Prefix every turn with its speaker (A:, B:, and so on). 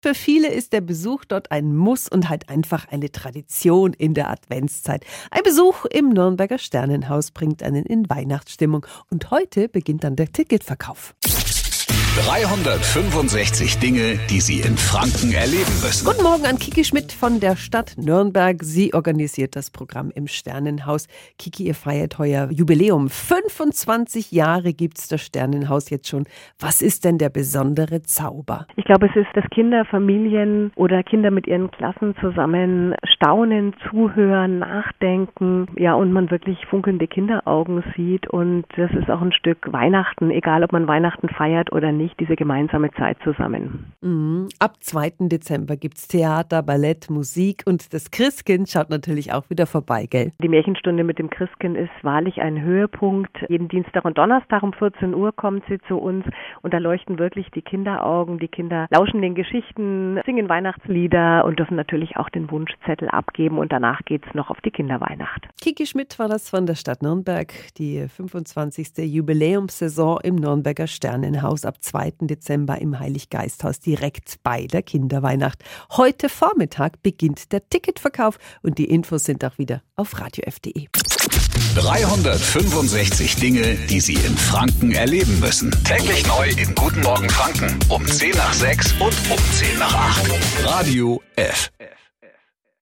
A: Für viele ist der Besuch dort ein Muss und halt einfach eine Tradition in der Adventszeit. Ein Besuch im Nürnberger Sternenhaus bringt einen in Weihnachtsstimmung und heute beginnt dann der Ticketverkauf.
B: 365 Dinge, die Sie in Franken erleben müssen.
A: Guten Morgen an Kiki Schmidt von der Stadt Nürnberg. Sie organisiert das Programm im Sternenhaus. Kiki, ihr feiert heuer Jubiläum. 25 Jahre gibt es das Sternenhaus jetzt schon. Was ist denn der besondere Zauber?
C: Ich glaube, es ist, dass Kinder, Familien oder Kinder mit ihren Klassen zusammen staunen, zuhören, nachdenken. Ja, und man wirklich funkelnde Kinderaugen sieht. Und das ist auch ein Stück Weihnachten, egal ob man Weihnachten feiert oder nicht nicht diese gemeinsame Zeit zusammen.
A: Mhm. Ab 2. Dezember gibt es Theater, Ballett, Musik und das Christkind schaut natürlich auch wieder vorbei, gell?
C: Die Märchenstunde mit dem Christkind ist wahrlich ein Höhepunkt. Jeden Dienstag und Donnerstag um 14 Uhr kommt sie zu uns und da leuchten wirklich die Kinderaugen. Die Kinder lauschen den Geschichten, singen Weihnachtslieder und dürfen natürlich auch den Wunschzettel abgeben und danach geht es noch auf die Kinderweihnacht.
A: Kiki Schmidt war das von der Stadt Nürnberg, die 25. Jubiläumssaison im Nürnberger Sternenhaus ab 2. 2. Dezember im Heiliggeisthaus direkt bei der Kinderweihnacht. Heute Vormittag beginnt der Ticketverkauf und die Infos sind auch wieder auf radiof.de.
B: 365 Dinge, die Sie in Franken erleben müssen. Täglich neu in Guten Morgen Franken um 10 nach 6 und um 10 nach 8. Radio F.